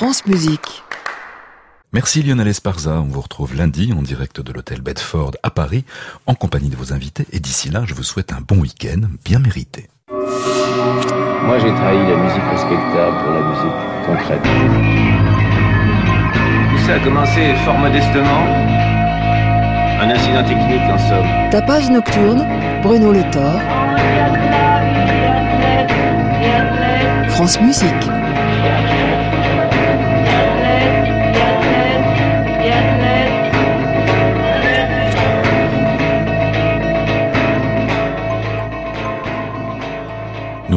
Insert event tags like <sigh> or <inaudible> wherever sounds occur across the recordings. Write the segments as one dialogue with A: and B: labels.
A: France Musique.
B: Merci Lionel Esparza. On vous retrouve lundi en direct de l'hôtel Bedford à Paris en compagnie de vos invités. Et d'ici là, je vous souhaite un bon week-end bien mérité.
C: Moi, j'ai trahi la musique respectable pour la musique concrète. Tout ça a commencé fort modestement. Un incident technique, en somme.
A: Tapage nocturne, Bruno Le Thor. France Musique.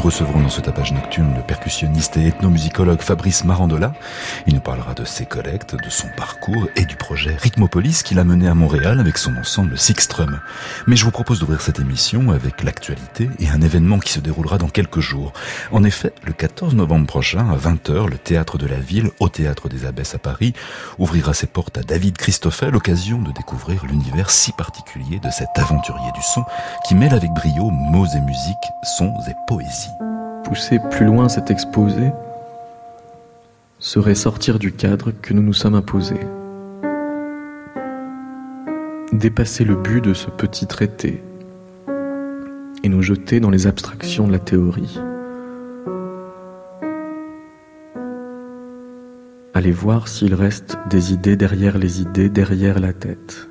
B: Recevrons dans ce tapage nocturne le percussionniste et ethnomusicologue Fabrice Marandola. Il nous parlera de ses collectes, de son parcours et du projet Rhythmopolis qu'il a mené à Montréal avec son ensemble Sixtrum. Mais je vous propose d'ouvrir cette émission avec l'actualité et un événement qui se déroulera dans quelques jours. En effet, le 14 novembre prochain, à 20h, le Théâtre de la Ville, au Théâtre des Abbesses à Paris, ouvrira ses portes à David Christoffel, l'occasion de découvrir l'univers si particulier de cet aventurier du son qui mêle avec brio mots et musique, sons et poésie.
D: Pousser plus loin cet exposé serait sortir du cadre que nous nous sommes imposés. Dépasser le but de ce petit traité et nous jeter dans les abstractions de la théorie. Aller voir s'il reste des idées derrière les idées, derrière la tête.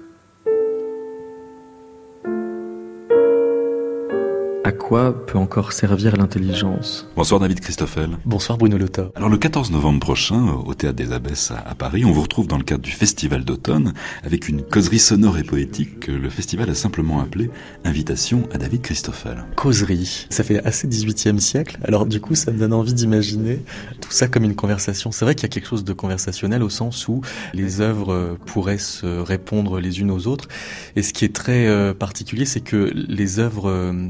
D: À quoi peut encore servir l'intelligence?
B: Bonsoir David Christoffel.
E: Bonsoir Bruno Lota.
B: Alors le 14 novembre prochain, au Théâtre des Abbesses à Paris, on vous retrouve dans le cadre du Festival d'automne avec une causerie sonore et poétique que le festival a simplement appelée Invitation à David Christoffel.
E: Causerie, ça fait assez 18e siècle, alors du coup ça me donne envie d'imaginer tout ça comme une conversation. C'est vrai qu'il y a quelque chose de conversationnel au sens où les œuvres pourraient se répondre les unes aux autres. Et ce qui est très euh, particulier, c'est que les œuvres euh,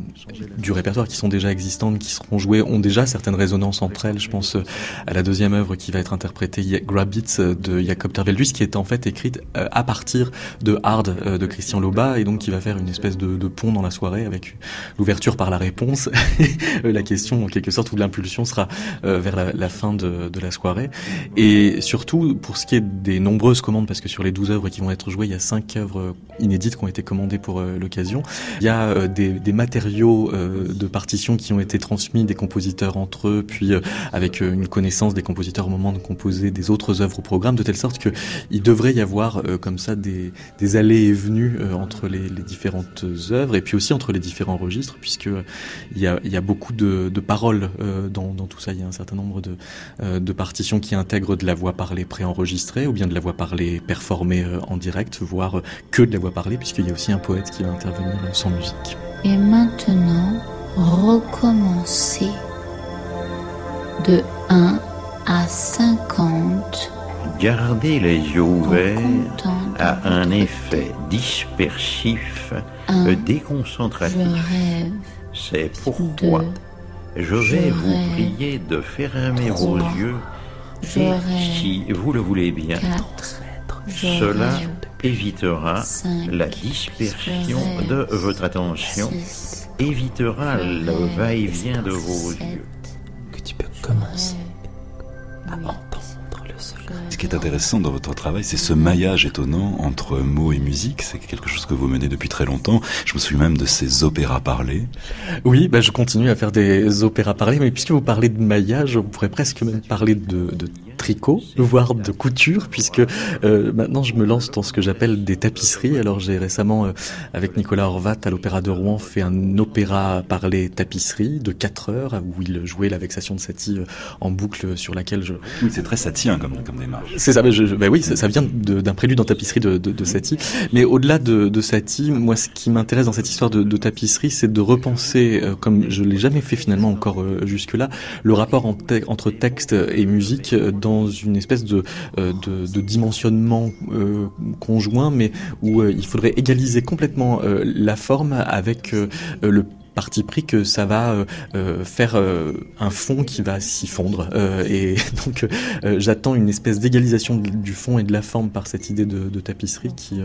E: du répertoire qui sont déjà existantes, qui seront jouées, ont déjà certaines résonances entre elles. Je pense euh, à la deuxième œuvre qui va être interprétée, Grabitz de Jacob Terveldus, qui est en fait écrite euh, à partir de Hard euh, de Christian Loba, et donc qui va faire une espèce de, de pont dans la soirée avec l'ouverture par la réponse, <laughs> la question en quelque sorte où l'impulsion sera vers la, la fin de, de, la soirée. Et surtout, pour ce qui est des nombreuses commandes, parce que sur les douze œuvres qui vont être jouées, il y a cinq œuvres inédites qui ont été commandées pour l'occasion, il y a des, des matériaux euh, de partitions qui ont été transmis des compositeurs entre eux, puis euh, avec euh, une connaissance des compositeurs au moment de composer des autres œuvres au programme, de telle sorte que il devrait y avoir comme ça des, des allées et venues entre les, différentes œuvres et puis aussi entre les différents registres, puisque il y a, y a beaucoup de, paroles dans, tout ça. Il y a un certain nombre de partitions qui intègrent de la voix parlée préenregistrée ou bien de la voix parlée performée en direct, voire que de la voix parlée, puisqu'il y a aussi un poète qui va intervenir sans musique.
F: Et maintenant, recommencer de 1 à 50.
G: Gardez les yeux ouverts à un effet dispersif,
F: un,
G: déconcentratif. C'est pourquoi
F: deux,
G: je vais
F: je
G: vous
F: rêve,
G: prier de fermer
F: trois,
G: vos yeux et,
F: rêve,
G: si vous le voulez bien,
F: 4. Je
G: cela évitera la dispersion de votre attention, évitera le va-et-vient de vos yeux.
E: Que tu peux commencer à entendre le soleil.
B: Ce qui est intéressant dans votre travail, c'est ce maillage étonnant entre mots et musique. C'est quelque chose que vous menez depuis très longtemps. Je me souviens même de ces opéras parlés.
E: Oui, bah, je continue à faire des opéras parlés, mais puisque vous parlez de maillage, on pourrait presque même parler de, de tricot, voire de couture, puisque euh, maintenant je me lance dans ce que j'appelle des tapisseries. Alors j'ai récemment, euh, avec Nicolas Horvat à l'Opéra de Rouen, fait un opéra parlé tapisserie de 4 heures, où il jouait la vexation de Satie euh, en boucle sur laquelle je...
B: Oui, c'est très satien comme, comme démarche.
E: C'est ça, bah, je, bah oui, ça, ça vient d'un prélude en tapisserie de, de, de Satie. Mais au-delà de, de Satie, moi ce qui m'intéresse dans cette histoire de, de tapisserie, c'est de repenser, euh, comme je l'ai jamais fait finalement encore euh, jusque-là, le rapport en te entre texte et musique dans une espèce de, euh, de, dimensionnement euh, conjoint, mais où euh, il faudrait égaliser complètement la forme avec le parti pris que ça va faire un fond qui va s'y fondre. et <laughs> donc j'attends une espèce d'égalisation du fond et de la forme par cette idée de, de tapisserie qui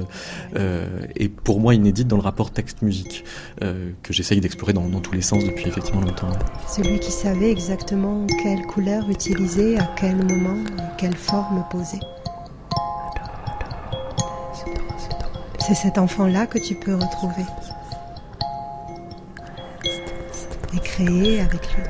E: est pour moi inédite dans le rapport texte-musique que j'essaye d'explorer dans, dans tous les sens depuis effectivement longtemps.
H: Celui qui savait exactement quelle couleur utiliser, à quel moment, quelle forme poser. C'est cet enfant-là que tu peux retrouver et créer avec lui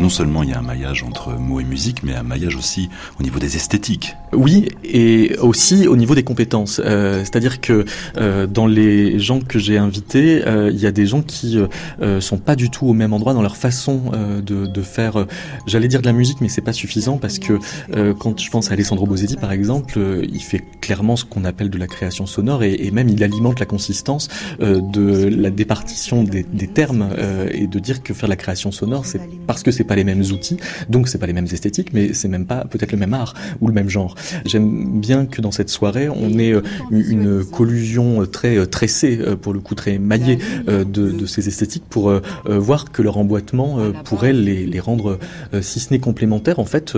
B: non seulement il y a un maillage entre mots et musique, mais un maillage aussi au niveau des esthétiques.
E: Oui, et aussi au niveau des compétences. Euh, C'est-à-dire que euh, dans les gens que j'ai invités, euh, il y a des gens qui sont pas du tout au même endroit dans leur façon de, faire. J'allais dire de la musique, mais c'est pas suffisant parce que quand je pense à Alessandro Bosetti, par exemple, il fait clairement ce qu'on appelle de la création sonore et, et, même il alimente la consistance de la départition des, des termes et de dire que faire de la création sonore, c'est parce que c'est pas les mêmes outils, donc c'est pas les mêmes esthétiques, mais c'est même pas peut-être le même art ou le même genre. J'aime bien que dans cette soirée, on ait euh, une collusion très euh, tressée, euh, pour le coup très maillée de, de ces esthétiques pour voir que leur emboîtement pourrait les, les rendre, si ce n'est complémentaires, en fait,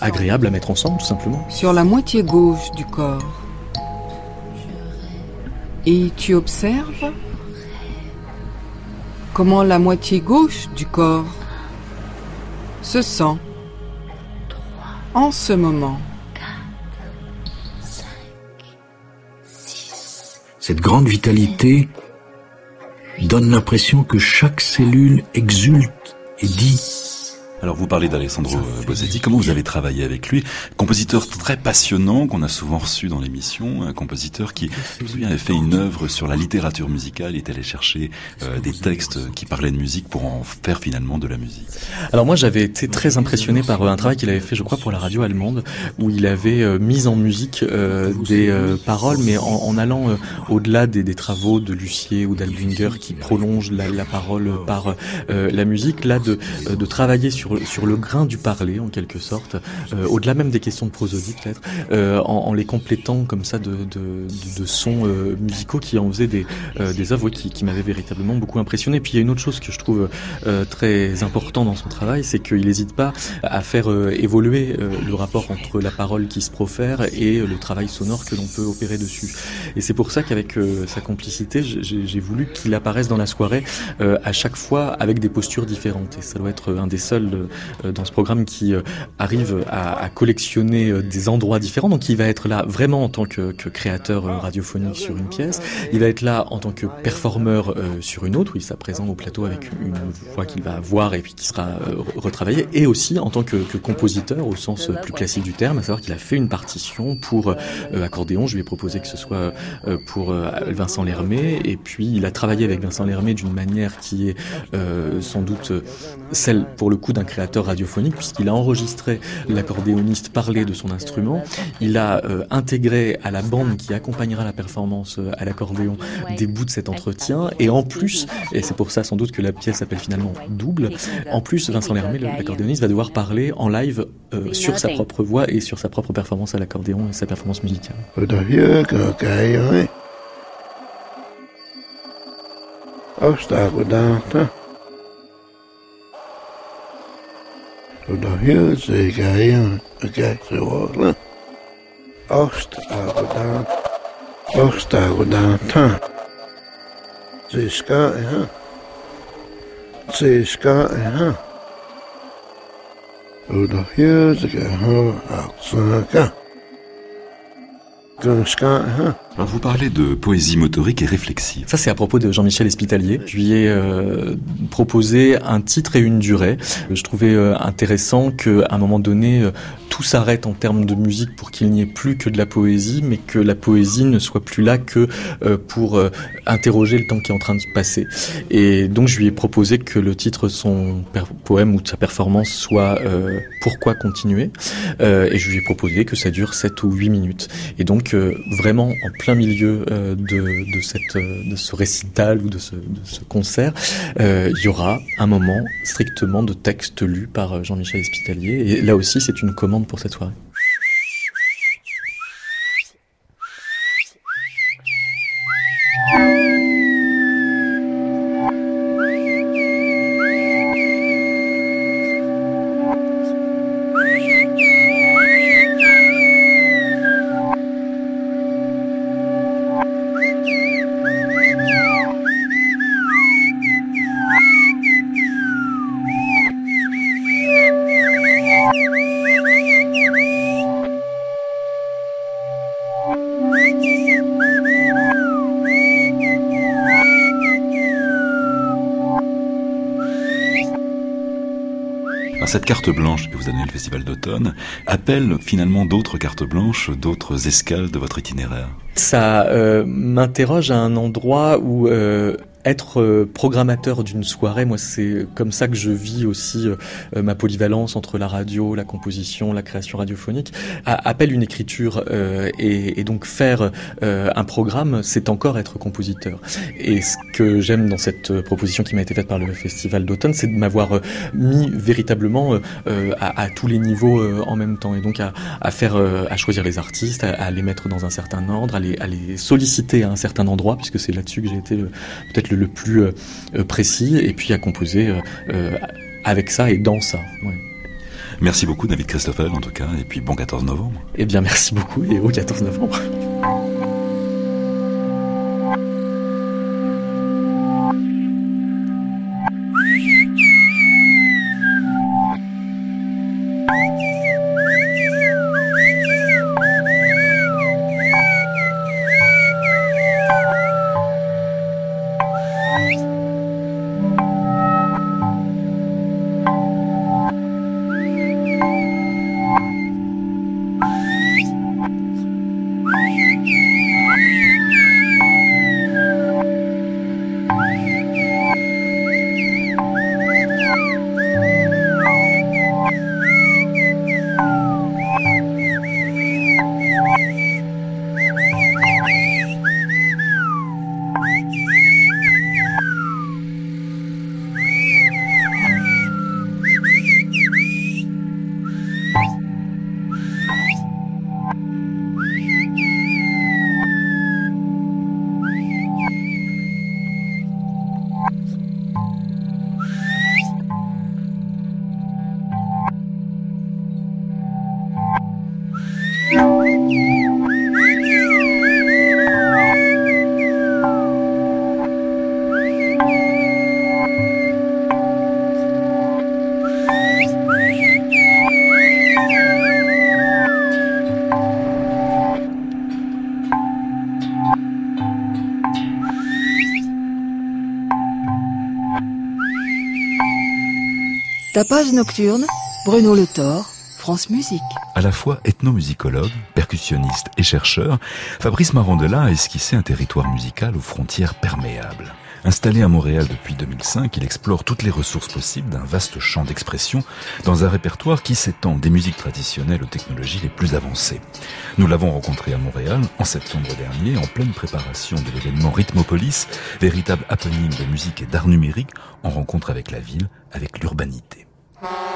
E: agréables à mettre ensemble, tout simplement.
I: Sur la moitié gauche du corps. Et tu observes comment la moitié gauche du corps se sent en ce moment.
J: Cette grande vitalité donne l'impression que chaque cellule exulte et dit
B: alors vous parlez d'Alessandro Bosetti, comment vous avez travaillé avec lui? Compositeur très passionnant qu'on a souvent reçu dans l'émission, un compositeur qui, je me souviens, avait fait une œuvre sur la littérature musicale, il est allé chercher euh, des textes qui parlaient de musique pour en faire finalement de la musique.
E: Alors moi j'avais été très impressionné par euh, un travail qu'il avait fait, je crois, pour la radio allemande, où il avait euh, mis en musique euh, des euh, paroles, mais en, en allant euh, au-delà des, des, travaux de Lucier ou d'Albinger qui prolongent la, la parole par la musique, là de, de travailler sur sur, le grain du parler en quelque sorte, euh, au-delà même des questions de prosodie peut-être, euh, en, les complétant comme ça de, sons euh, musicaux qui en faisaient des, des œuvres qui, qui m'avaient véritablement beaucoup impressionné. Puis il y a une autre chose que je trouve très important dans son travail, c'est qu'il n'hésite pas à faire évoluer le rapport entre la parole qui se profère et le travail sonore que l'on peut opérer dessus. Et c'est pour ça qu'avec sa complicité, j'ai voulu qu'il apparaisse dans la soirée à chaque fois avec des postures différentes. Et ça doit être un des seuls dans ce programme qui euh, arrive à, collectionner euh, des endroits différents. Donc il va être là vraiment en tant que, créateur radiophonique sur une pièce. Il va être là en tant que performeur sur une autre, où il sera au plateau avec une voix qu'il va avoir et puis qui sera retravaillée. Et aussi en tant que, que, compositeur au sens plus classique du terme, à savoir qu'il a fait une partition pour accordéon. Je lui ai proposé que ce soit pour Vincent Lermé. Et puis il a travaillé avec Vincent Lermé d'une manière qui est sans doute celle pour le coup d'un créateur radiophonique puisqu'il a enregistré l'accordéoniste parler de son instrument, il a euh, intégré à la bande qui accompagnera la performance euh, à l'accordéon des bouts de cet entretien. Et en plus, et c'est pour ça sans doute que la pièce s'appelle finalement double, en plus Vincent Lermé, l'accordéoniste, va devoir parler en live euh, sur sa propre voix et sur sa propre performance à l'accordéon et sa performance musicale.
K: Produción cayó que se voló. Obstacular. Obstacular. Se escae, ha. Se escae, ha. Produción se cayó a sacar. Con escae, ha.
B: Alors vous parlez de poésie motorique et réflexive.
E: Ça c'est à propos de Jean-Michel Espitalier. Je lui ai euh, proposé un titre et une durée. Je trouvais euh, intéressant qu'à un moment donné euh, tout s'arrête en termes de musique pour qu'il n'y ait plus que de la poésie, mais que la poésie ne soit plus là que euh, pour euh, interroger le temps qui est en train de passer. Et donc je lui ai proposé que le titre de son poème ou de sa performance soit euh, Pourquoi continuer? Et je lui ai proposé que ça dure 7 ou 8 minutes. Et donc vraiment en plein milieu de, de, cette, de ce récital ou de ce, de ce concert, il y aura un moment strictement de texte lu par Jean-Michel Espitalier. Et là aussi c'est une commande pour cette soirée.
B: Cette carte blanche que vous avez le Festival d'automne appelle finalement d'autres cartes blanches, d'autres escales de votre itinéraire?
E: Ça euh, m'interroge à un endroit où euh, être euh, programmateur d'une soirée, moi c'est comme ça que je vis aussi euh, ma polyvalence entre la radio, la composition, la création radiophonique, appelle une écriture euh, et, donc faire un programme, c'est encore être compositeur. Et ce que j'aime dans cette proposition qui m'a été faite par le Festival d'automne, c'est de m'avoir mis véritablement à, tous les niveaux en même temps et donc à, à faire, à choisir les artistes, à, à, les mettre dans un certain ordre, à les, à les solliciter à un certain endroit, puisque c'est là-dessus que j'ai été peut-être le, le plus euh, euh, précis et puis à composer euh, avec ça et dans ça. Ouais.
B: Merci beaucoup David Christoffel en tout cas et puis bon 14 novembre.
E: Eh bien merci beaucoup et au 14 novembre.
A: Tapage nocturne, Bruno Le Thor, France Musique.
B: À la fois ethnomusicologue, percussionniste et chercheur, Fabrice Marandela a esquissé un territoire musical aux frontières perméables. Installé à Montréal depuis 2005, il explore toutes les ressources possibles d'un vaste champ d'expression dans un répertoire qui s'étend des musiques traditionnelles aux technologies les plus avancées. Nous l'avons rencontré à Montréal en septembre dernier, en pleine préparation de l'événement Rhythmopolis, véritable happening de musique et d'art numérique en rencontre avec la ville, avec l'urbanité. Huh?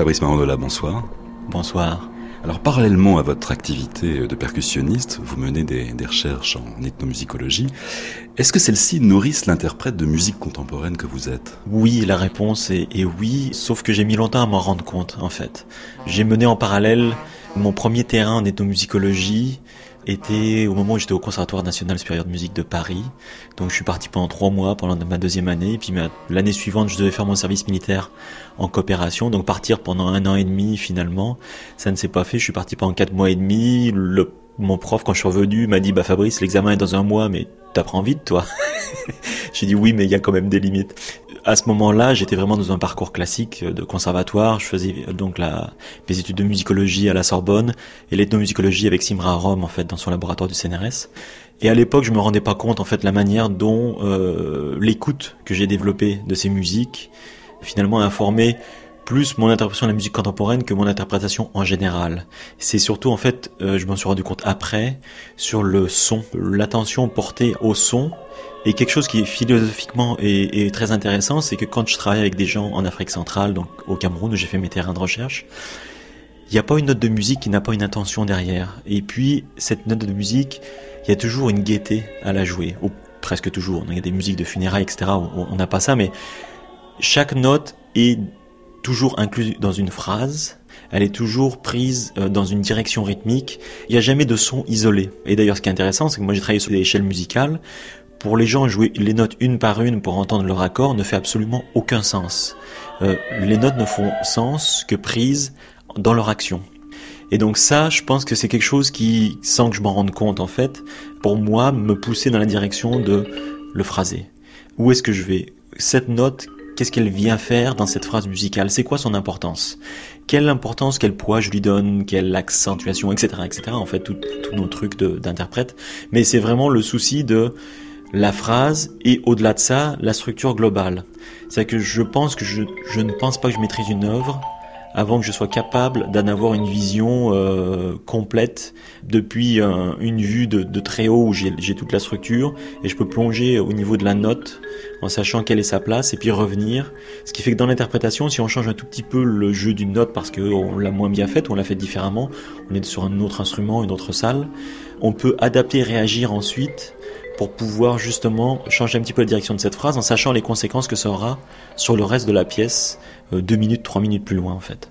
B: Fabrice Marandola, bonsoir.
E: Bonsoir.
B: Alors parallèlement à votre activité de percussionniste, vous menez des, des recherches en ethnomusicologie. Est-ce que celles-ci nourrissent l'interprète de musique contemporaine que vous êtes?
E: Oui, la réponse est, est oui, sauf que j'ai mis longtemps à m'en rendre compte en fait. J'ai mené en parallèle mon premier terrain en ethnomusicologie était au moment où j'étais au Conservatoire national supérieur de musique de Paris. Donc je suis parti pendant trois mois pendant ma deuxième année. Et puis l'année suivante, je devais faire mon service militaire en coopération. Donc partir pendant un an et demi finalement, ça ne s'est pas fait. Je suis parti pendant quatre mois et demi. Mon prof, quand je suis revenu, m'a dit, bah Fabrice, l'examen est dans un mois, mais t'apprends vite toi. <laughs> J'ai dit oui, mais il y a quand même des limites
L: à ce moment-là, j'étais vraiment dans un parcours classique de conservatoire. Je faisais donc la, mes études de musicologie à la Sorbonne et l'ethnomusicologie avec Simra Rome en fait dans son laboratoire du CNRS. Et à l'époque, je me rendais pas compte en fait la manière dont euh, l'écoute que j'ai développée de ces musiques finalement a informé plus mon interprétation de la musique contemporaine que mon interprétation en général. C'est surtout en fait, euh, je m'en suis rendu compte après, sur le son, l'attention portée au son. Et quelque chose qui est philosophiquement est, très intéressant, c'est que quand je travaille avec des gens en Afrique centrale, donc au Cameroun où j'ai fait mes terrains de recherche, il n'y a pas une note de musique qui n'a pas une intention derrière. Et puis cette note de musique, il y a toujours une gaieté à la jouer, ou presque toujours. Il y a des musiques de funérailles, etc. On n'a pas ça, mais chaque note est toujours incluse dans une phrase, elle est toujours prise euh, dans une direction rythmique, il n'y a jamais de son isolé. Et d'ailleurs ce qui est intéressant, c'est que moi j'ai travaillé sur des échelles musicales, pour les gens jouer les notes une par une pour entendre leur accord ne fait absolument aucun sens. Euh, les notes ne font sens que prises dans leur action. Et donc ça, je pense que c'est quelque chose qui, sans que je m'en rende compte en fait, pour moi, me poussait dans la direction de le phraser. Où est-ce que je vais? Cette note, qu'est-ce qu'elle vient faire dans cette phrase musicale? C'est quoi son importance? Quelle importance, quel poids je lui donne, quelle accentuation, etc., etc. En fait, tous nos trucs d'interprète. Mais c'est vraiment le souci de la phrase et au-delà de ça, la structure globale. C'est que je pense que je, ne pense pas que je maîtrise une œuvre avant que je sois capable d'en avoir une vision euh, complète depuis une vue de, très haut où j'ai toute la structure et je peux plonger au niveau de la note en sachant quelle est sa place et puis revenir. Ce qui fait que dans l'interprétation, si on change un tout petit peu le jeu d'une note parce qu'on l'a moins bien faite, on l'a fait différemment, on est sur un autre instrument, une autre salle, on peut adapter et réagir ensuite pour pouvoir justement changer un petit peu la direction de cette phrase en sachant les conséquences que ça aura sur le reste de la pièce euh, deux minutes, trois minutes plus loin en fait.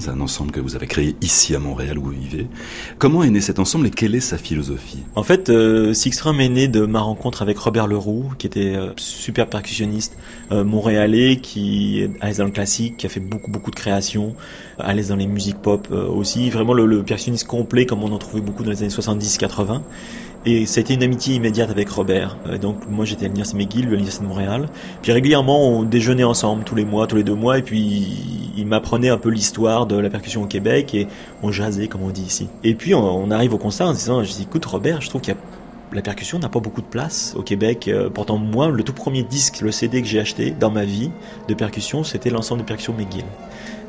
B: C'est un ensemble que vous avez créé ici à Montréal où vous vivez. Comment est né cet ensemble et quelle est sa philosophie?
L: En fait, euh, est né de ma rencontre avec Robert Leroux, qui était euh, super percussionniste euh, montréalais, qui l'aise dans le classique, qui a fait beaucoup beaucoup de créations, à l'aise dans les musiques pop euh, aussi. Vraiment le, le percussionniste complet, comme on en trouvait beaucoup dans les années 70-80. Et ça a été une amitié immédiate avec Robert. Euh, donc moi j'étais à l'Université McGill, lui à l'Université de Montréal. Puis régulièrement on déjeunait ensemble tous les mois, tous les deux mois, et puis il m'apprenait un peu l'histoire de la percussion au Québec et on jasait comme on dit ici. Et puis on, arrive au constat en disant, je dis écoute Robert, je trouve qu'il y a la percussion n'a pas beaucoup de place au Québec. Euh, pourtant, moi, le tout premier disque, le CD que j'ai acheté dans ma vie de percussion, c'était l'ensemble de percussion McGill.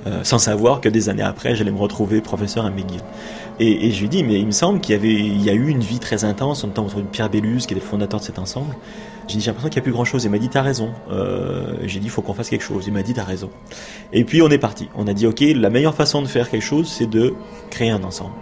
L: Euh, sans savoir que des années après, j'allais me retrouver professeur à McGill. Et, je lui dis, mais il me semble qu'il y avait, y a eu une vie très intense, autour de Pierre Bellus, qui est le fondateur de cet ensemble. J'ai dit, j'ai l'impression qu'il n'y a plus grand chose. Il m'a dit, t'as raison. Euh, j'ai dit, il faut qu'on fasse quelque chose. Il m'a dit, t'as raison. Et puis, on est parti. On a dit, ok, la meilleure façon de faire quelque chose, c'est de créer un ensemble.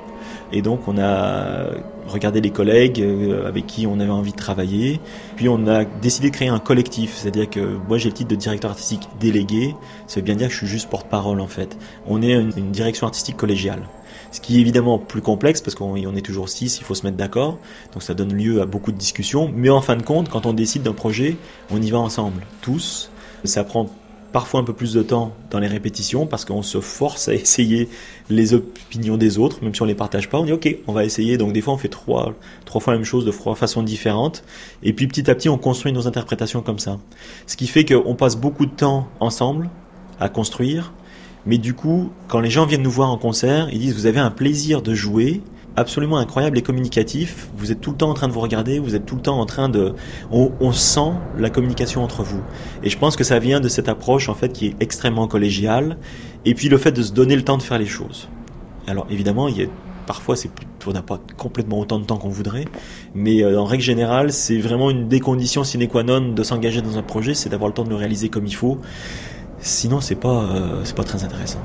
L: Et donc on a regardé les collègues euh, avec qui on avait envie de travailler. Puis on a décidé de créer un collectif, c'est-à-dire que moi j'ai le titre de directeur artistique délégué. Ça veut bien dire que je suis juste porte-parole en fait. On est une, direction artistique collégiale. Ce qui est évidemment plus complexe parce qu'on on est toujours six, il faut se mettre d'accord. Donc ça donne lieu à beaucoup de discussions. Mais en fin de compte, quand on décide d'un projet, on y va ensemble, tous. Ça prend parfois un peu plus de temps dans les répétitions parce qu'on se force à <laughs> essayer les opinions des autres, même si on les partage pas. On dit ok, on va essayer. Donc des fois on fait trois, trois fois la même chose de trois façons différentes. Et puis petit à petit on construit nos interprétations comme ça. Ce qui fait qu'on passe beaucoup de temps ensemble à construire. Mais du coup, quand les gens viennent nous voir en concert, ils disent vous avez un plaisir de jouer absolument incroyable et communicatif. Vous êtes tout le temps en train de vous regarder, vous êtes tout le temps en train de... On, on, sent la communication entre vous. Et je pense que ça vient de cette approche en fait qui est extrêmement collégiale. Et puis le fait de se donner le temps de faire les choses. Alors évidemment, il y a parfois c'est on n'a pas complètement autant de temps qu'on voudrait, mais euh, en règle générale, c'est vraiment une des conditions sine qua non de s'engager dans un projet, c'est d'avoir le temps de le réaliser comme il faut. Sinon, c'est pas euh, c'est pas très intéressant.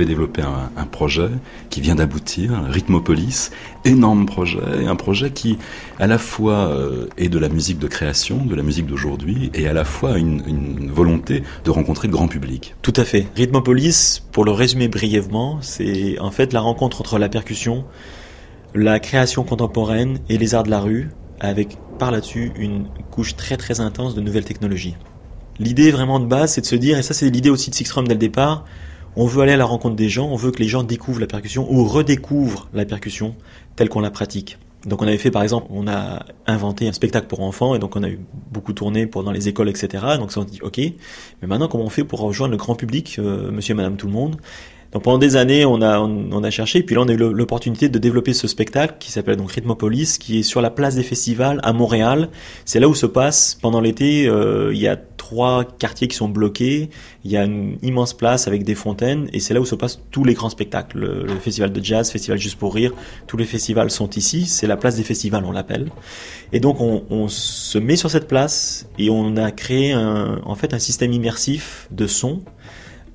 B: Avez développé un, projet qui vient d'aboutir, Rhythmopolis, énorme projet, un projet qui à la fois euh, est de la musique de création, de la musique d'aujourd'hui, et à la fois une, volonté de rencontrer le grand public.
L: Tout à fait. Rhythmopolis, pour le résumer brièvement, c'est en fait la rencontre entre la percussion, la création contemporaine et les arts de la rue, avec par là-dessus une couche très très intense de nouvelles technologies. L'idée vraiment de base, c'est de se dire, et ça c'est l'idée aussi de Six Drum dès le départ, on veut aller à la rencontre des gens, on veut que les gens découvrent la percussion ou redécouvrent la percussion telle qu'on la pratique. Donc on avait fait par exemple, on a inventé un spectacle pour enfants et donc on a eu beaucoup tourné pour dans les écoles, etc. Donc ça on dit ok, mais maintenant comment on fait pour rejoindre le grand public, euh, monsieur et madame tout le monde? Donc pendant des années, on a on, a cherché, puis là on a eu l'opportunité de développer ce spectacle qui s'appelle donc Rhythmopolis, qui est sur la place des festivals à Montréal. C'est là où se passe pendant l'été. Euh, il y a trois quartiers qui sont bloqués. Il y a une immense place avec des fontaines, et c'est là où se passent tous les grands spectacles. Le, le festival de jazz, festival juste pour rire, tous les festivals sont ici. C'est la place des festivals, on l'appelle. Et donc on, on, se met sur cette place et on a créé un, en fait un système immersif de son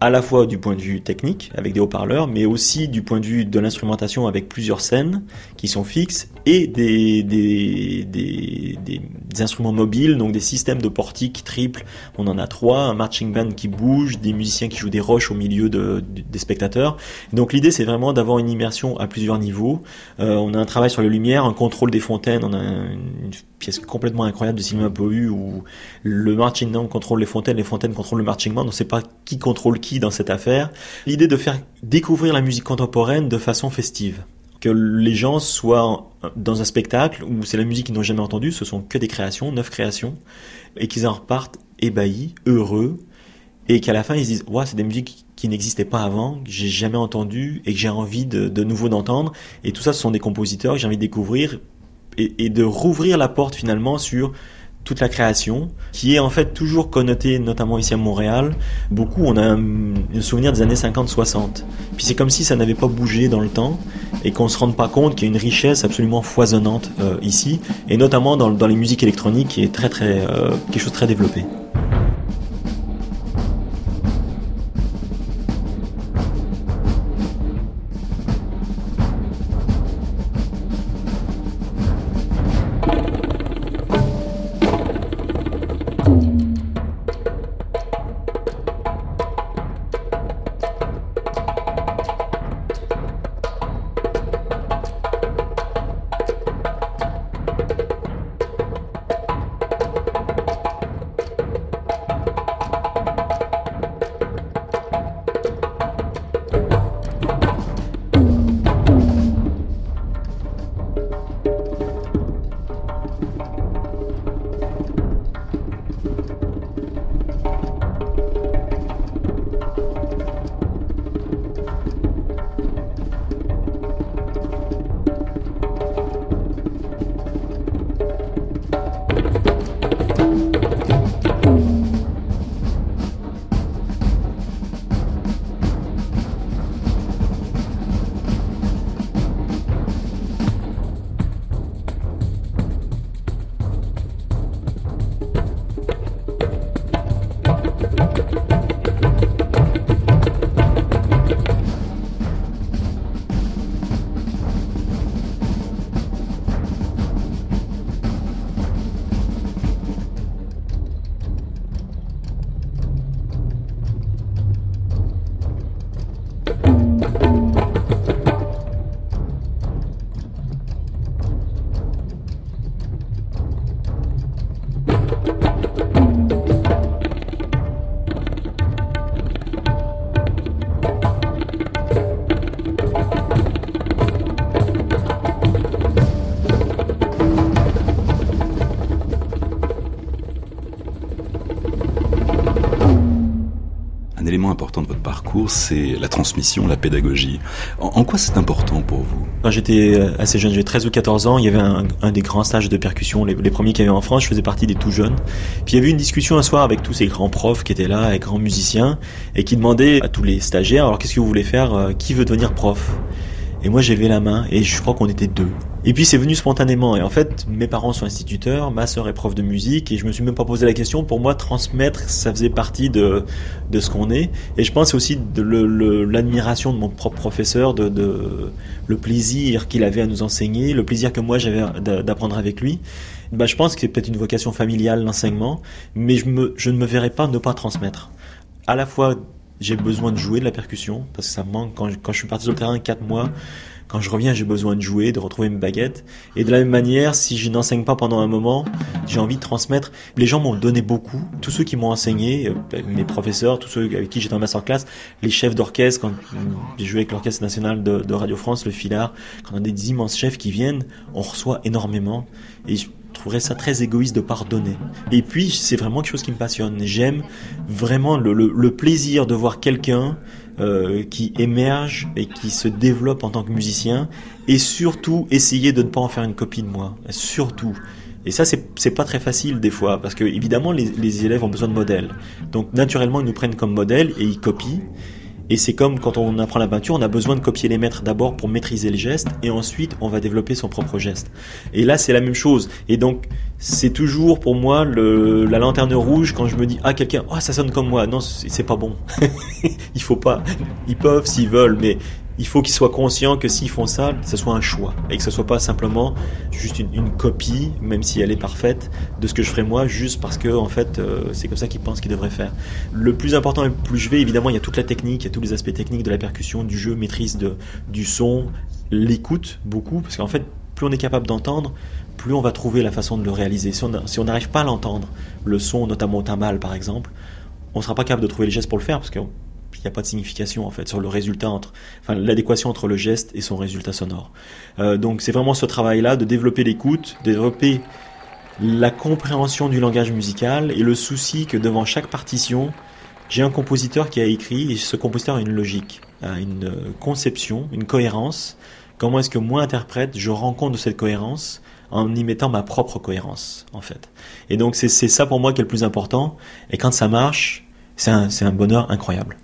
L: à la fois du point de vue technique avec des haut-parleurs, mais aussi du point de vue de l'instrumentation avec plusieurs scènes qui sont fixes et des, des, des, des, instruments mobiles, donc des systèmes de portiques triples. On en a trois, un marching band qui bouge, des musiciens qui jouent des roches au milieu de, des spectateurs. Donc l'idée c'est vraiment d'avoir une immersion à plusieurs niveaux. Euh, on a un travail sur les lumières, un contrôle des fontaines, on a une pièce complètement incroyable de Sylvain Bohu où le marching band contrôle les fontaines, les fontaines contrôlent le marching band, on ne sait pas qui contrôle qui dans cette affaire. L'idée de faire découvrir la musique contemporaine de façon festive que les gens soient dans un spectacle où c'est la musique qu'ils n'ont jamais entendue, ce sont que des créations, neuf créations, et qu'ils en repartent ébahis, heureux, et qu'à la fin ils se disent ouais, c'est des musiques qui n'existaient pas avant, que j'ai jamais entendues et que j'ai envie de, de nouveau d'entendre. Et tout ça, ce sont des compositeurs que j'ai envie de découvrir et, de rouvrir la porte finalement sur toute la création, qui est en fait toujours connotée, notamment ici à Montréal. Beaucoup, on a un, souvenir des années 50-60. Puis c'est comme si ça n'avait pas bougé dans le temps et qu'on se rende pas compte qu'il y a une richesse absolument foisonnante euh, ici, et notamment dans, dans, les musiques électroniques, qui est très très euh, quelque chose de très développé.
B: C'est la transmission, la pédagogie. En, quoi c'est important pour vous?
L: Quand j'étais assez jeune, j'avais 13 ou 14 ans, il y avait un, des grands stages de percussion, les, premiers qu'il y avait en France, je faisais partie des tout jeunes. Puis il y avait une discussion un soir avec tous ces grands profs qui étaient là, et grands musiciens, et qui demandaient à tous les stagiaires, alors qu'est-ce que vous voulez faire euh, Qui veut devenir prof? Et moi j'ai levé la main et je crois qu'on était deux. Et puis c'est venu spontanément. Et en fait, mes parents sont instituteurs, ma sœur est prof de musique et je me suis même pas posé la question. Pour moi, transmettre, ça faisait partie de, de ce qu'on est. Et je pense aussi de l'admiration de mon propre professeur, de, le plaisir qu'il avait à nous enseigner, le plaisir que moi j'avais d'apprendre avec lui. Bah, je pense que c'est peut-être une vocation familiale, l'enseignement, mais je, ne me verrais pas ne pas transmettre. À la fois j'ai besoin de jouer de la percussion parce que ça me manque quand je, quand je suis parti sur le terrain quatre mois Quand je reviens, j'ai besoin de jouer, de retrouver mes baguettes. Et de la même manière, si je n'enseigne pas pendant un moment, j'ai envie de transmettre. Les gens m'ont donné beaucoup. Tous ceux qui m'ont enseigné, euh, mes professeurs, tous ceux avec qui j'étais en masterclass, les chefs d'orchestre, quand j'ai joué avec l'Orchestre National de, Radio France, le Filard, quand on a des immenses chefs qui viennent, on reçoit énormément. Et je trouverais ça très égoïste de pardonner. Et puis, c'est vraiment quelque chose qui me passionne. J'aime vraiment le plaisir de voir quelqu'un euh, qui émerge et qui se développe en tant que musicien et surtout essayer de ne pas en faire une copie de moi. Surtout. Et ça, c'est pas très facile des fois, parce que évidemment, les, les élèves ont besoin de modèles. Donc, naturellement, ils nous prennent comme modèle et ils copient. Et c'est comme quand on apprend la peinture, on a besoin de copier les maîtres d'abord pour maîtriser les gestes, et ensuite on va développer son propre geste. Et là, c'est la même chose. Et donc, c'est toujours pour moi le, la lanterne rouge quand je me dis ah quelqu'un, oh ça sonne comme moi. Non, c'est pas bon. <laughs> Il faut pas. Ils peuvent s'ils veulent, mais il faut qu'ils soient conscients que s'ils font ça, ce soit un choix et que ce soit pas simplement juste une, copie, même si elle est parfaite, de ce que je ferais moi, juste parce que en fait euh, c'est comme ça qu'ils pensent qu'ils devraient faire. Le plus important et plus je vais, évidemment, il y a toute la technique, il y a tous les aspects techniques de la percussion, du jeu, maîtrise de, du son, l'écoute beaucoup, parce qu'en fait, plus on est capable d'entendre, plus on va trouver la façon de le réaliser. Si on n'arrive pas à l'entendre, le son, notamment au timbal par exemple, on sera pas capable de trouver les gestes pour le faire parce il n'y a pas de signification en fait sur le résultat entre, enfin l'adéquation entre le geste et son résultat sonore. Euh, donc c'est vraiment ce travail-là de développer l'écoute, développer la compréhension du langage musical et le souci que devant chaque partition, j'ai un compositeur qui a écrit et ce compositeur a une logique, a une conception, une cohérence. Comment est-ce que moi interprète, je rends compte de cette cohérence en y mettant ma propre cohérence en fait? Et donc c'est ça pour moi qui est le plus important. Et quand ça marche, c'est un, bonheur incroyable.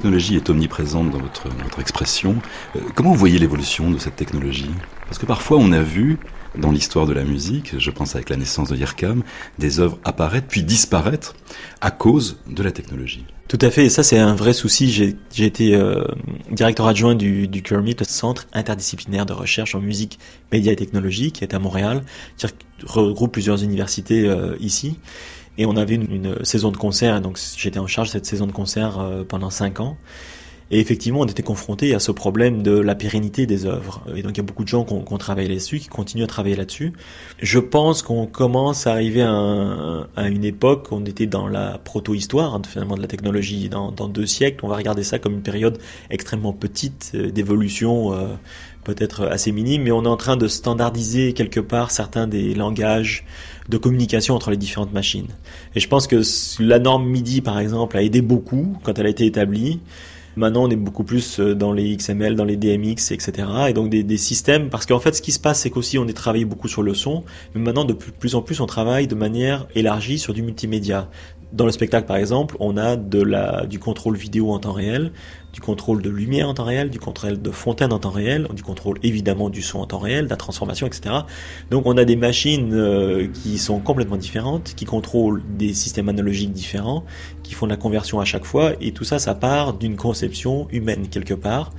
B: Technologie est omniprésente dans votre, expression. Euh, comment vous voyez l'évolution de cette technologie? Parce que parfois on a vu dans l'histoire de la musique, je pense avec la naissance de Yerkam, des œuvres apparaître puis disparaître à cause de la technologie.
L: Tout à fait, et ça c'est un vrai souci. J'ai j'ai été euh, directeur adjoint du, du CURMIT, le Centre interdisciplinaire de recherche en musique, médias et technologie, qui est à Montréal, qui regroupe plusieurs universités euh, ici. Et on avait une, une saison de concert, donc j'étais en charge de cette saison de concert euh, pendant cinq ans. Et effectivement, on était confronté à ce problème de la pérennité des œuvres. Et donc, il y a beaucoup de gens qui ont, travaillé là-dessus, qui continuent à travailler là-dessus. Je pense qu'on commence à arriver à, un- à une époque où on était dans la proto-histoire, hein, finalement, de la technologie. Dans, dans deux siècles, on va regarder ça comme une période extrêmement petite euh, d'évolution, euh, peut-être assez minime, mais on est en train de standardiser quelque part certains des langages de communication entre les différentes machines. Et je pense que la norme MIDI, par exemple, a aidé beaucoup quand elle a été établie. Maintenant, on est beaucoup plus euh, dans les XML, dans les DMX, etc. Et donc des, systèmes, parce qu'en fait, ce qui se passe, c'est qu'aussi on est travaillé beaucoup sur le son, mais maintenant, de plus en plus, on travaille de manière élargie sur du multimédia. Dans le spectacle, par exemple, on a de la, du contrôle vidéo en temps réel, du contrôle de lumière en temps réel, du contrôle de fontaine en temps réel, du contrôle évidemment du son en temps réel, de la transformation, etc. Donc on a des machines euh, qui sont complètement différentes, qui contrôlent des systèmes analogiques différents, qui font de la conversion à chaque fois, et tout ça, ça part d'une conception humaine quelque part.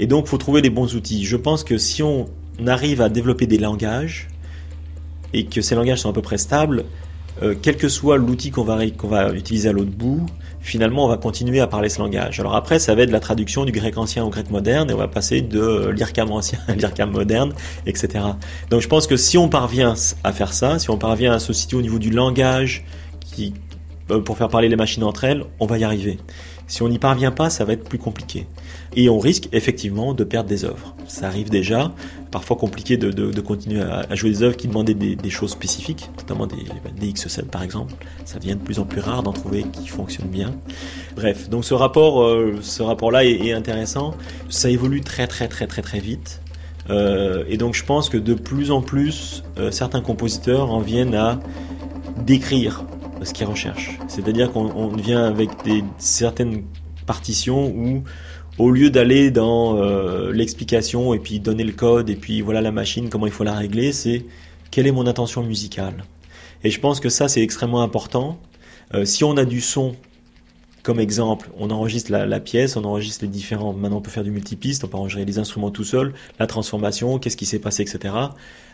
L: Et donc, faut trouver des bons outils. Je pense que si on arrive à développer des langages et que ces langages sont à peu près stables, euh, quel que soit l'outil qu'on va, utiliser à l'autre bout, finalement, on va continuer à parler ce langage. Alors après, ça va être de la traduction du grec ancien au grec moderne, et on va passer de l'IRCAM ancien à l'IRCAM moderne, etc. Donc je pense que si on parvient à faire ça, si on parvient à se situer au niveau du langage qui, euh, pour faire parler les machines entre elles, on va y arriver. Si on n'y parvient pas, ça va être plus compliqué. Et on risque effectivement de perdre des œuvres. Ça arrive déjà, parfois compliqué de, continuer à, jouer des œuvres qui demandaient des, choses spécifiques, notamment des, des X7 par exemple. Ça devient de plus en plus rare d'en trouver qui fonctionnent bien. Bref, donc ce rapport, euh, ce rapport-là est, est intéressant. Ça évolue très très très très très vite. Euh, et donc je pense que de plus en plus, euh, certains compositeurs en viennent à décrire ce qu'ils recherchent. C'est-à-dire qu'on on vient avec des, certaines partitions où, au lieu d'aller dans euh, l'explication et puis donner le code et puis voilà la machine, comment il faut la régler, c'est quelle est mon intention musicale. Et je pense que ça, c'est extrêmement important. Euh, si on a du son, comme exemple, on enregistre la, la, pièce, on enregistre les différents. Maintenant, on peut faire du multipiste, on peut enregistrer les instruments tout seul, la transformation, qu'est-ce qui s'est passé, etc.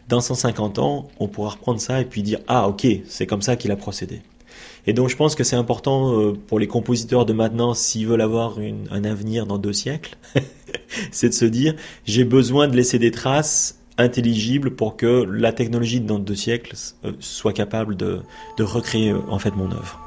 L: Dans 150 ans, on pourra reprendre ça et puis dire ah ok, c'est comme ça qu'il a procédé. Et donc je pense que c'est important euh, pour les compositeurs de maintenant, s'ils veulent avoir un avenir dans deux siècles, <laughs> c'est de se dire j'ai besoin de laisser des traces intelligibles pour que la technologie dans deux siècles euh, soit capable de, de recréer euh, en fait mon œuvre.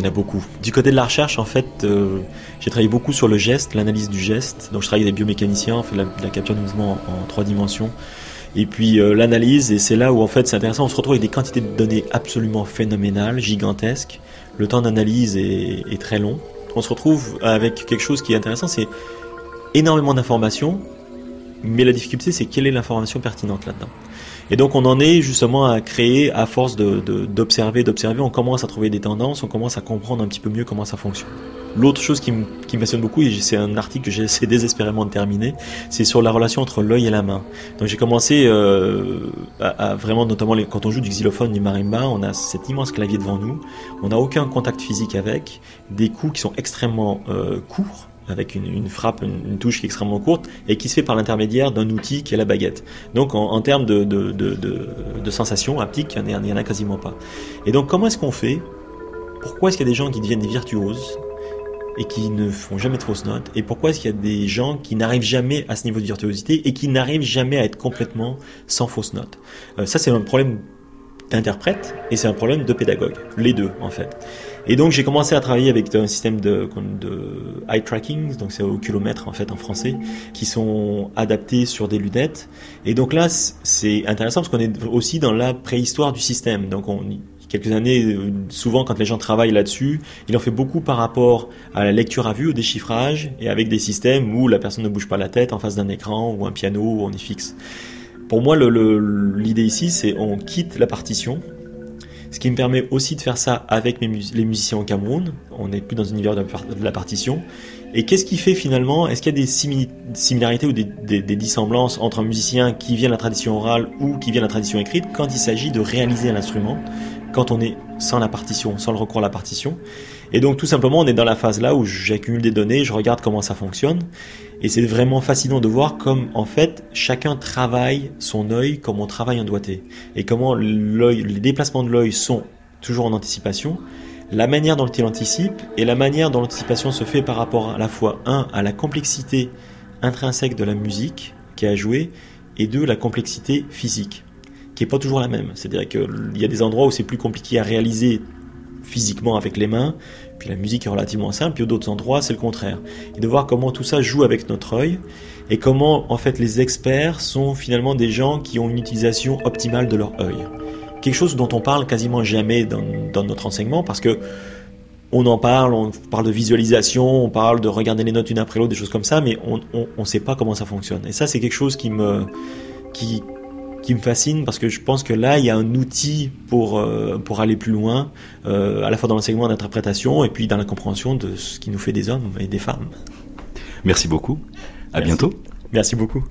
L: Il y en a beaucoup. Du côté de la recherche, en fait, euh, j'ai travaillé beaucoup sur le geste, l'analyse du geste. Donc, je travaille avec des biomécaniciens, on fait de la, capture de mouvement en, en trois dimensions. Et puis euh, l'analyse, et c'est là où en fait c'est intéressant, on se retrouve avec des quantités de données absolument phénoménales, gigantesques. Le temps d'analyse est, est très long. On se retrouve avec quelque chose qui est intéressant, c'est énormément d'informations, mais la difficulté c'est quelle est l'information pertinente là-dedans. Et donc on en est justement à créer, à force d'observer, de, d'observer, d'observer, on commence à trouver des tendances, on commence à comprendre un petit peu mieux comment ça fonctionne. L'autre chose qui qui me passionne beaucoup, et c'est un article que j'essaie <laughs> désespérément de terminer, c'est sur la relation entre l'œil et la main. Donc j'ai commencé euh, à, à, vraiment, notamment quand on joue du xylophone, du marimba, on a cet immense clavier devant nous, on n'a aucun contact physique avec, des coups qui sont extrêmement euh, courts, avec une, frappe, une, touche qui est extrêmement courte et qui se fait par l'intermédiaire d'un outil qui est la baguette. Donc en, termes de, de, de, il n'y en, en, a quasiment pas. Et donc comment est-ce qu'on fait? Pourquoi est-ce qu'il y a des gens qui deviennent des virtuoses et qui ne font jamais de fausses notes? Et pourquoi est-ce qu'il y a des gens qui n'arrivent jamais à ce niveau de virtuosité et qui n'arrivent jamais à être complètement sans fausses notes? Euh, Ça c'est un problème d'interprète et c'est un problème de pédagogue, les deux en fait. Et donc j'ai commencé à travailler avec un système de, eye tracking, donc c'est au kilomètre en fait en français, qui sont adaptés sur des lunettes. Et donc là c'est intéressant parce qu'on est aussi dans la préhistoire du système. Donc on, quelques années, souvent quand les gens travaillent là-dessus, ils en fait beaucoup par rapport à la lecture à vue, au déchiffrage, et avec des systèmes où la personne ne bouge pas la tête en face d'un écran ou un piano où on est fixe. Pour moi, l'idée ici, c'est on quitte la partition, ce qui me permet aussi de faire ça avec les musiciens au Cameroun. On n'est plus dans un univers de, de la partition. Et qu'est-ce qui fait finalement Est-ce qu'il y a des similarités ou des, des, des, dissemblances entre un musicien qui vient de la tradition orale ou qui vient de la tradition écrite quand il s'agit de réaliser l'instrument, quand on est sans la partition, sans le recours à la partition? Et donc tout simplement, on est dans la phase là où j'accumule des données, je regarde comment ça fonctionne. Et c'est vraiment fascinant de voir comme, en fait, chacun travaille son œil comme on travaille un doigté. Et comment les déplacements de l'œil sont toujours en anticipation. La manière dont il anticipe et la manière dont l'anticipation se fait par rapport à la fois, un, à la complexité intrinsèque de la musique qui a joué, et deux, la complexité physique, qui est pas toujours la même. C'est-à-dire qu'il y a des endroits où c'est plus compliqué à réaliser physiquement avec les mains, puis la musique est relativement simple, puis d'autres endroits c'est le contraire. Et de voir comment tout ça joue avec notre œil, et comment en fait les experts sont finalement des gens qui ont une utilisation optimale de leur œil. Quelque chose dont on parle quasiment jamais dans, dans notre enseignement, parce que on en parle, on parle de visualisation, on parle de regarder les notes une après l'autre, des choses comme ça, mais on ne sait pas comment ça fonctionne. Et ça c'est quelque chose qui me... Qui, qui me fascine parce que je pense que là il y a un outil pour euh, pour aller plus loin euh, à la fois dans l'enseignement d'interprétation et puis dans la compréhension de ce qui nous fait des hommes et des femmes.
B: Merci beaucoup. À
L: Merci.
B: bientôt.
L: Merci beaucoup.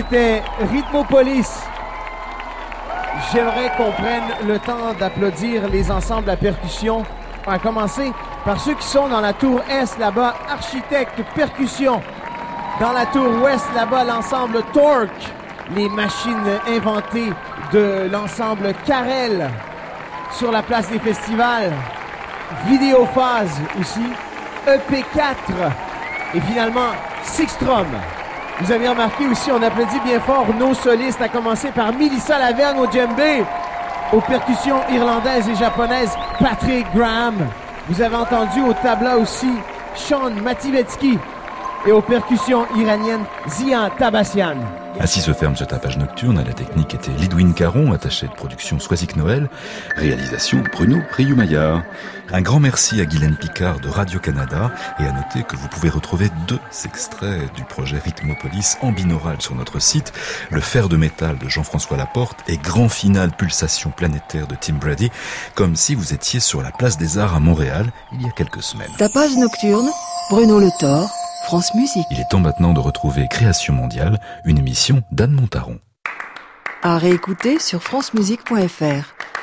M: C'était Rhythmopolis. J'aimerais qu'on prenne le temps d'applaudir les ensembles à percussion. On va commencer par ceux qui sont dans la tour Est là-bas, architecte percussion. Dans la tour Ouest là-bas, l'ensemble Torque, les machines inventées de l'ensemble Carel sur la place des festivals. Vidéophase aussi, EP4 et finalement Sixtrom. Vous avez remarqué aussi, on applaudit bien fort nos solistes, à commencer par Melissa Laverne au djembé, aux percussions irlandaises et japonaises, Patrick Graham. Vous avez entendu au tabla aussi Sean Mativetsky et aux percussions iraniennes Zia Tabassian.
B: Ainsi se ferme ce tapage nocturne. À la technique était Lidwin Caron, attaché de production Soisic Noël. Réalisation Bruno Rioux-Maillard. Un grand merci à Guylaine Picard de Radio-Canada et à noter que vous pouvez retrouver deux extraits du projet Rhythmopolis en binaural sur notre site, Le fer de métal de Jean-François Laporte et Grand Final Pulsation planétaire de Tim Brady, comme si vous étiez sur la place des Arts à Montréal il y a quelques semaines.
A: Tapage nocturne, Bruno Le Thor, France Musique.
B: Il est temps maintenant de retrouver Création mondiale, une émission d'Anne Montaron.
A: À réécouter sur francemusique.fr.